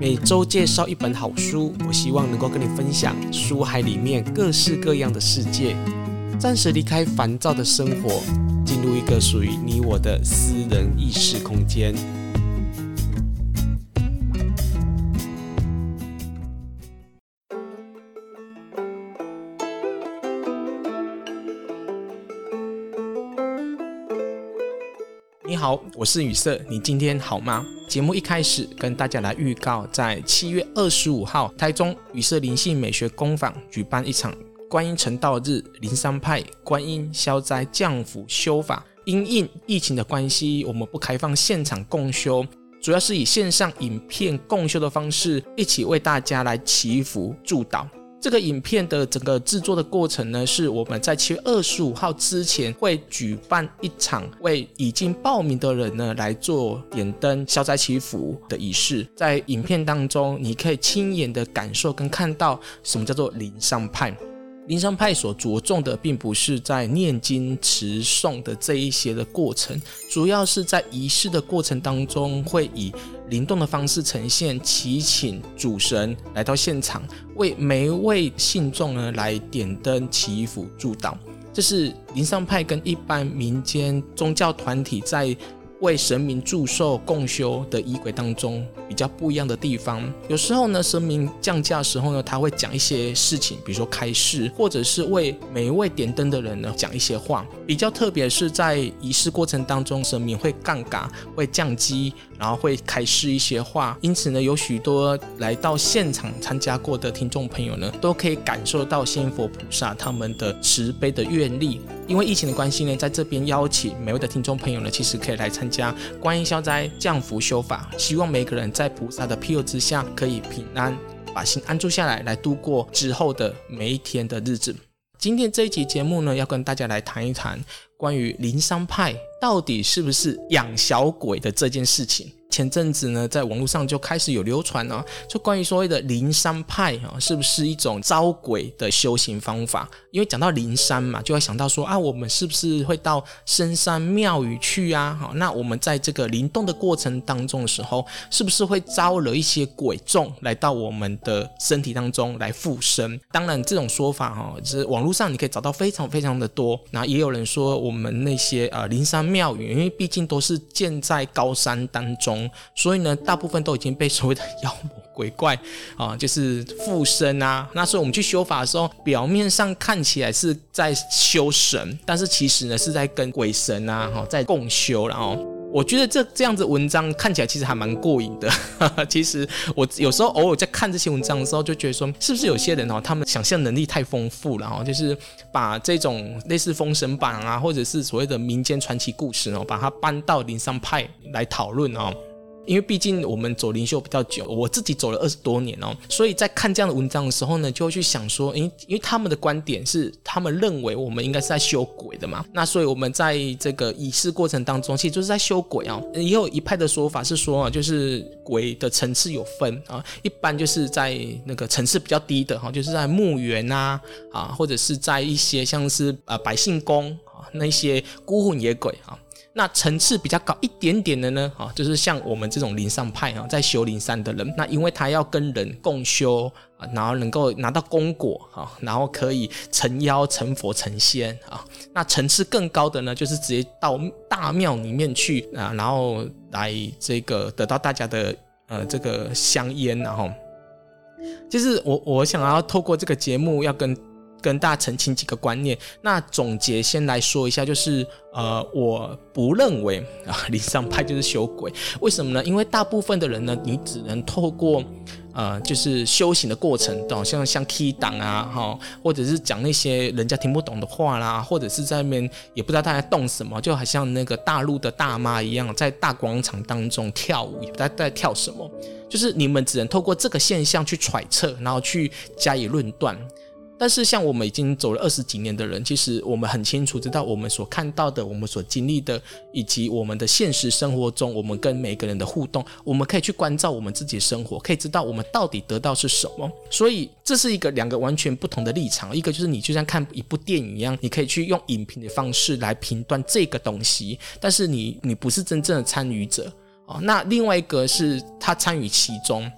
每周介绍一本好书，我希望能够跟你分享书海里面各式各样的世界，暂时离开烦躁的生活，进入一个属于你我的私人意识空间。你好，我是雨色，你今天好吗？节目一开始跟大家来预告，在七月二十五号，台中雨色灵性美学工坊举办一场观音成道日灵山派观音消灾降福修法。因应疫情的关系，我们不开放现场共修，主要是以线上影片共修的方式，一起为大家来祈福祝祷。这个影片的整个制作的过程呢，是我们在七月二十五号之前会举办一场为已经报名的人呢来做点灯消灾祈福的仪式。在影片当中，你可以亲眼的感受跟看到什么叫做灵上派。灵山派所着重的，并不是在念经持诵的这一些的过程，主要是在仪式的过程当中，会以灵动的方式呈现，祈请主神来到现场，为每一位信众呢来点灯祈福祝祷。这是灵山派跟一般民间宗教团体在为神明祝寿共修的仪轨当中比较不一样的地方，有时候呢，神明降驾的时候呢，他会讲一些事情，比如说开示，或者是为每一位点灯的人呢讲一些话。比较特别是在仪式过程当中，神明会杠杆，会降机，然后会开示一些话。因此呢，有许多来到现场参加过的听众朋友呢，都可以感受到仙佛菩萨他们的慈悲的愿力。因为疫情的关系呢，在这边邀请每位的听众朋友呢，其实可以来参加观音消灾降福修法，希望每个人在菩萨的庇佑之下，可以平安把心安住下来，来度过之后的每一天的日子。今天这一集节目呢，要跟大家来谈一谈关于灵山派到底是不是养小鬼的这件事情。前阵子呢，在网络上就开始有流传啊，就关于所谓的灵山派啊，是不是一种招鬼的修行方法？因为讲到灵山嘛，就会想到说啊，我们是不是会到深山庙宇去啊？好，那我们在这个灵动的过程当中的时候，是不是会招惹一些鬼众来到我们的身体当中来附身？当然，这种说法哈，就是网络上你可以找到非常非常的多。那也有人说，我们那些呃灵山庙宇，因为毕竟都是建在高山当中。所以呢，大部分都已经被所谓的妖魔鬼怪啊，就是附身啊。那所以我们去修法的时候，表面上看起来是在修神，但是其实呢是在跟鬼神啊哈在共修。然后我觉得这这样子文章看起来其实还蛮过瘾的。其实我有时候偶尔在看这些文章的时候，就觉得说，是不是有些人哦，他们想象能力太丰富了哈，就是把这种类似封神榜啊，或者是所谓的民间传奇故事哦，把它搬到灵山派来讨论哦。因为毕竟我们走灵修比较久，我自己走了二十多年哦，所以在看这样的文章的时候呢，就会去想说，因因为他们的观点是，他们认为我们应该是在修鬼的嘛，那所以我们在这个仪式过程当中，其实就是在修鬼啊。也有一派的说法是说啊，就是鬼的层次有分啊，一般就是在那个层次比较低的哈，就是在墓园啊啊，或者是在一些像是啊百姓宫啊那些孤魂野鬼啊。那层次比较高一点点的呢，啊，就是像我们这种灵山派啊，在修灵山的人，那因为他要跟人共修啊，然后能够拿到功果啊，然后可以成妖、成佛、成仙啊。那层次更高的呢，就是直接到大庙里面去啊，然后来这个得到大家的呃这个香烟，然后就是我我想要透过这个节目要跟。跟大家澄清几个观念。那总结先来说一下，就是呃，我不认为 啊，灵山派就是修鬼。为什么呢？因为大部分的人呢，你只能透过呃，就是修行的过程，好像像 key 档啊，哈，或者是讲那些人家听不懂的话啦，或者是在那边也不知道大家动什么，就好像那个大陆的大妈一样，在大广场当中跳舞，也不知道在跳什么。就是你们只能透过这个现象去揣测，然后去加以论断。但是，像我们已经走了二十几年的人，其实我们很清楚知道我们所看到的、我们所经历的，以及我们的现实生活中，我们跟每个人的互动，我们可以去关照我们自己的生活，可以知道我们到底得到是什么。所以，这是一个两个完全不同的立场。一个就是你就像看一部电影一样，你可以去用影评的方式来评断这个东西，但是你你不是真正的参与者啊。那另外一个是他参与其中。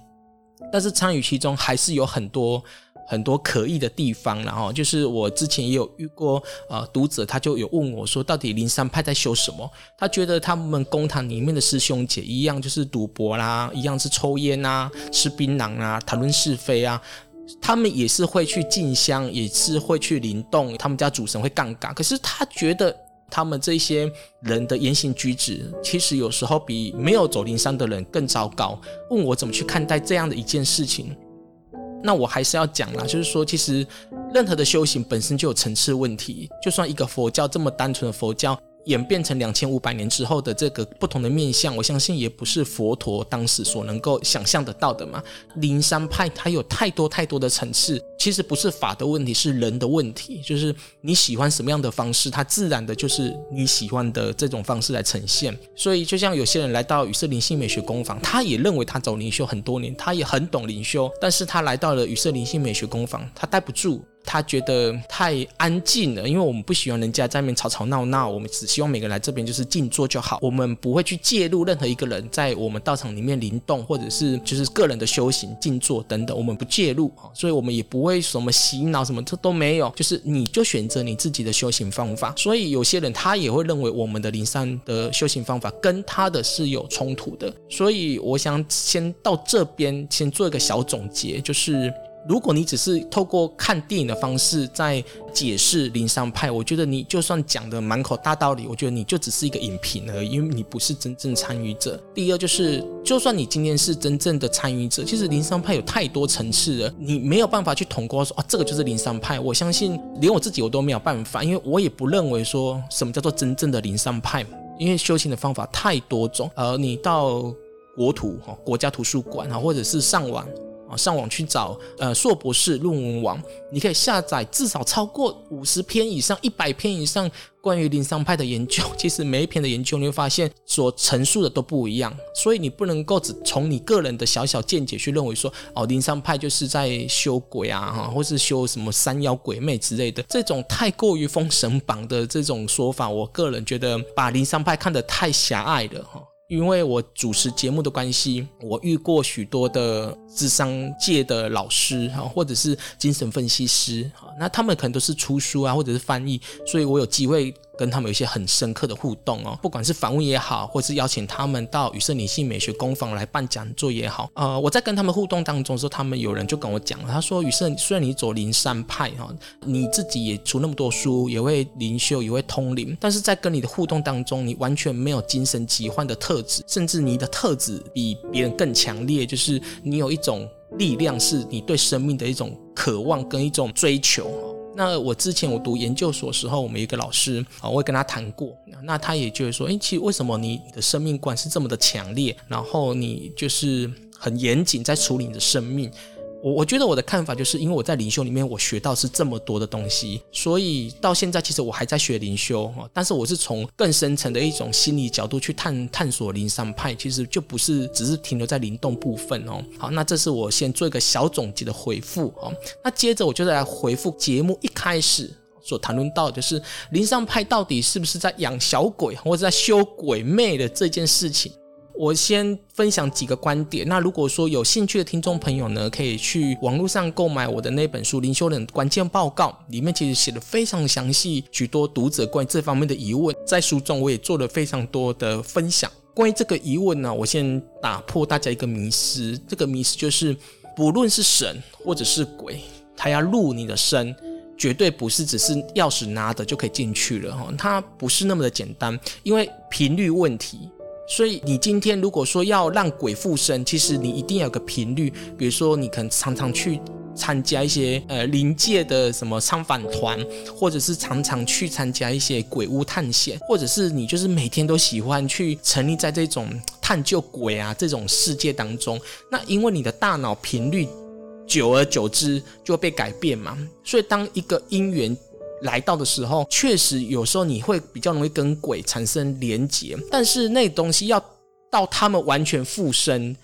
但是参与其中还是有很多。很多可疑的地方，然后就是我之前也有遇过，呃，读者他就有问我说，到底灵山派在修什么？他觉得他们公堂里面的师兄姐一样，就是赌博啦，一样是抽烟啊，吃槟榔啊，谈论是非啊，他们也是会去进香，也是会去灵动，他们家主神会杠杆。可是他觉得他们这些人的言行举止，其实有时候比没有走灵山的人更糟糕。问我怎么去看待这样的一件事情？那我还是要讲啦，就是说，其实任何的修行本身就有层次问题。就算一个佛教这么单纯的佛教，演变成两千五百年之后的这个不同的面相，我相信也不是佛陀当时所能够想象得到的嘛。灵山派它有太多太多的层次。其实不是法的问题，是人的问题。就是你喜欢什么样的方式，它自然的就是你喜欢的这种方式来呈现。所以，就像有些人来到羽色灵性美学工坊，他也认为他走灵修很多年，他也很懂灵修，但是他来到了羽色灵性美学工坊，他待不住。他觉得太安静了，因为我们不喜欢人家在那边吵吵闹闹，我们只希望每个人来这边就是静坐就好。我们不会去介入任何一个人在我们道场里面灵动，或者是就是个人的修行、静坐等等，我们不介入啊，所以我们也不会什么洗脑什么，这都没有。就是你就选择你自己的修行方法。所以有些人他也会认为我们的灵山的修行方法跟他的是有冲突的。所以我想先到这边先做一个小总结，就是。如果你只是透过看电影的方式在解释灵山派，我觉得你就算讲的满口大道理，我觉得你就只是一个影评而已，因为你不是真正参与者。第二就是，就算你今天是真正的参与者，其实灵山派有太多层次了，你没有办法去统括说啊，这个就是灵山派。我相信连我自己我都没有办法，因为我也不认为说什么叫做真正的灵山派，因为修行的方法太多种。而你到国图哈国家图书馆啊，或者是上网。啊上网去找，呃，硕博士论文网，你可以下载至少超过五十篇以上、一百篇以上关于灵山派的研究。其实每一篇的研究，你会发现所陈述的都不一样，所以你不能够只从你个人的小小见解去认为说，哦，灵山派就是在修鬼啊，哈，或是修什么山妖鬼魅之类的，这种太过于封神榜的这种说法，我个人觉得把灵山派看得太狭隘了，哈。因为我主持节目的关系，我遇过许多的智商界的老师哈，或者是精神分析师哈，那他们可能都是出书啊，或者是翻译，所以我有机会。跟他们有一些很深刻的互动哦，不管是访问也好，或是邀请他们到宇色女性美学工坊来办讲座也好，呃，我在跟他们互动当中说，他们有人就跟我讲，他说：“宇色，虽然你走灵山派哈，你自己也出那么多书，也会灵修，也会通灵，但是在跟你的互动当中，你完全没有精神疾患的特质，甚至你的特质比别人更强烈，就是你有一种力量，是你对生命的一种渴望跟一种追求。”那我之前我读研究所时候，我们一个老师啊，我也跟他谈过，那他也就是说，诶，其实为什么你的生命观是这么的强烈，然后你就是很严谨在处理你的生命。我我觉得我的看法就是，因为我在灵修里面我学到是这么多的东西，所以到现在其实我还在学灵修，但是我是从更深层的一种心理角度去探探索灵山派，其实就不是只是停留在灵动部分哦。好，那这是我先做一个小总结的回复哦。那接着我就来回复节目一开始所谈论到的就是灵山派到底是不是在养小鬼或者在修鬼魅的这件事情。我先分享几个观点。那如果说有兴趣的听众朋友呢，可以去网络上购买我的那本书《灵修人关键报告》，里面其实写的非常详细，许多读者关于这方面的疑问，在书中我也做了非常多的分享。关于这个疑问呢，我先打破大家一个迷思，这个迷思就是，不论是神或者是鬼，他要入你的身，绝对不是只是钥匙拿着就可以进去了哈，它不是那么的简单，因为频率问题。所以你今天如果说要让鬼附身，其实你一定要有个频率，比如说你可能常常去参加一些呃灵界的什么参访团，或者是常常去参加一些鬼屋探险，或者是你就是每天都喜欢去沉溺在这种探究鬼啊这种世界当中，那因为你的大脑频率久而久之就会被改变嘛，所以当一个因缘。来到的时候，确实有时候你会比较容易跟鬼产生连结，但是那东西要到他们完全附身，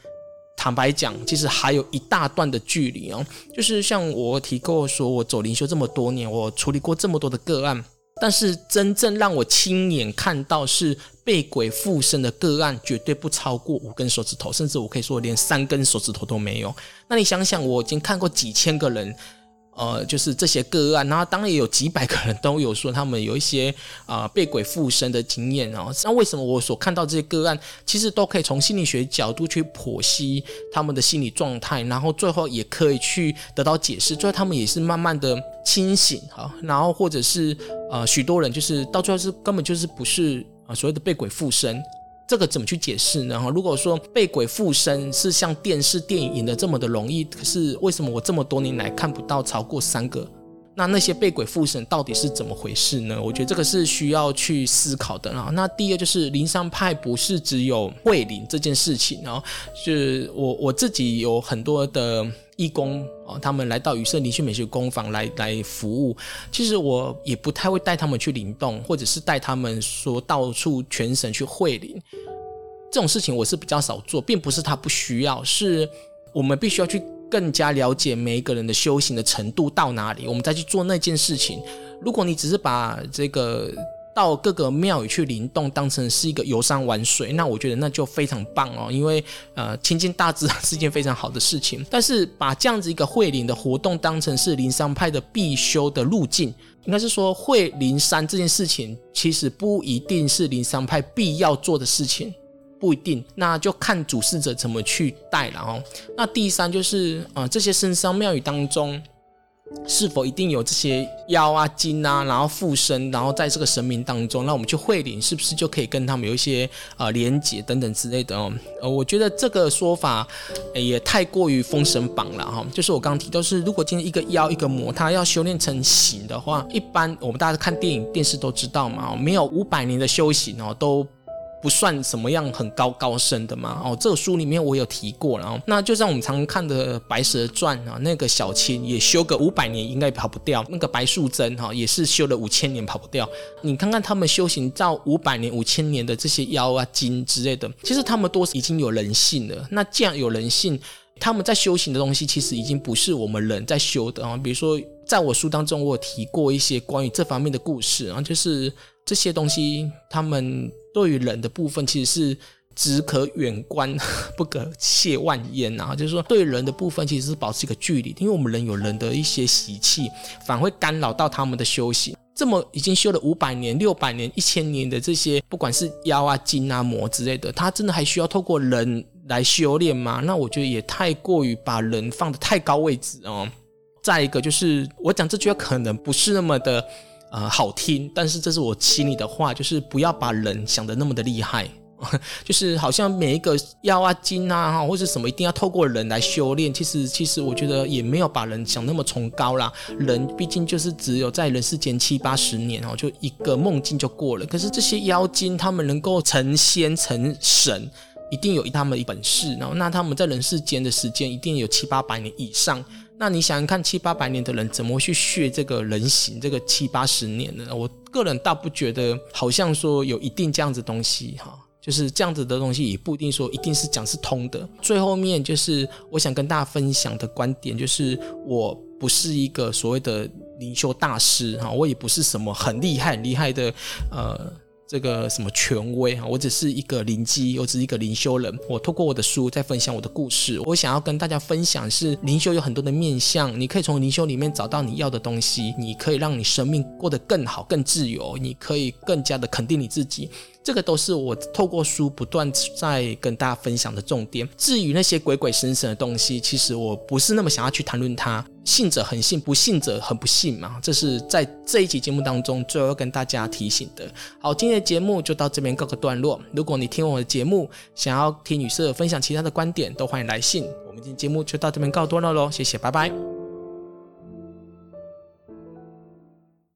坦白讲，其实还有一大段的距离哦。就是像我提过说，我走灵修这么多年，我处理过这么多的个案，但是真正让我亲眼看到是被鬼附身的个案，绝对不超过五根手指头，甚至我可以说连三根手指头都没有。那你想想，我已经看过几千个人。呃，就是这些个案，然后当然也有几百个人都有说他们有一些啊、被鬼附身的经验哦。那为什么我所看到这些个案，其实都可以从心理学角度去剖析他们的心理状态，然后最后也可以去得到解释，最后他们也是慢慢的清醒哈，然后或者是呃许多人就是到最后是根本就是不是啊、所谓的被鬼附身。这个怎么去解释呢？哈，如果说被鬼附身是像电视电影演的这么的容易，可是为什么我这么多年来看不到超过三个？那那些被鬼附身到底是怎么回事呢？我觉得这个是需要去思考的。然后，那第二就是灵山派不是只有会灵这件事情，然后是我我自己有很多的义工啊，他们来到雨色灵讯美学工坊来来服务，其实我也不太会带他们去灵动，或者是带他们说到处全省去会灵。这种事情我是比较少做，并不是他不需要，是我们必须要去更加了解每一个人的修行的程度到哪里，我们再去做那件事情。如果你只是把这个到各个庙宇去灵动当成是一个游山玩水，那我觉得那就非常棒哦，因为呃亲近大自然是件非常好的事情。但是把这样子一个会灵的活动当成是灵山派的必修的路径，应该是说会灵山这件事情其实不一定是灵山派必要做的事情。不一定，那就看主事者怎么去带了哦。那第三就是，呃，这些神山庙宇当中，是否一定有这些妖啊、精啊，然后附身，然后在这个神明当中，那我们去会灵，是不是就可以跟他们有一些呃连接等等之类的哦？呃，我觉得这个说法也太过于封神榜了哈。就是我刚刚提到是，如果今天一个妖一个魔，他要修炼成形的话，一般我们大家看电影电视都知道嘛，没有五百年的修行哦，都。不算什么样很高高深的嘛，哦，这个书里面我有提过了，哦，那就像我们常看的《白蛇传》啊，那个小青也修个五百年应该跑不掉，那个白素贞哈也是修了五千年跑不掉。你看看他们修行到五百年、五千年的这些妖啊、精之类的，其实他们都已经有人性了。那既然有人性，他们在修行的东西其实已经不是我们人在修的啊。比如说，在我书当中我有提过一些关于这方面的故事啊，就是这些东西他们。对于人的部分，其实是只可远观，不可亵玩焉啊。就是说，对人的部分，其实是保持一个距离，因为我们人有人的一些习气，反而会干扰到他们的修行。这么已经修了五百年、六百年、一千年的这些，不管是妖啊、精啊、魔之类的，他真的还需要透过人来修炼吗？那我觉得也太过于把人放得太高位置哦。再一个就是，我讲这句话可能不是那么的。呃，好听，但是这是我心里的话，就是不要把人想得那么的厉害，就是好像每一个妖啊、精啊，或者什么一定要透过人来修炼。其实，其实我觉得也没有把人想那么崇高啦。人毕竟就是只有在人世间七八十年哦，就一个梦境就过了。可是这些妖精，他们能够成仙成神，一定有他们的本事。然后，那他们在人世间的时间一定有七八百年以上。那你想想看，七八百年的人怎么去学这个人形？这个七八十年呢？我个人倒不觉得，好像说有一定这样子东西哈，就是这样子的东西也不一定说一定是讲是通的。最后面就是我想跟大家分享的观点，就是我不是一个所谓的灵修大师哈，我也不是什么很厉害很厉害的呃。这个什么权威啊？我只是一个灵机，我只是一个灵修人。我透过我的书在分享我的故事。我想要跟大家分享是灵修有很多的面向，你可以从灵修里面找到你要的东西，你可以让你生命过得更好、更自由，你可以更加的肯定你自己。这个都是我透过书不断在跟大家分享的重点。至于那些鬼鬼神神的东西，其实我不是那么想要去谈论它。信者恒信，不信者很不信嘛。这是在这一集节目当中最后要跟大家提醒的。好，今天的节目就到这边告个段落。如果你听我的节目，想要听女士分享其他的观点，都欢迎来信。我们今天节目就到这边告段落喽，谢谢，拜拜。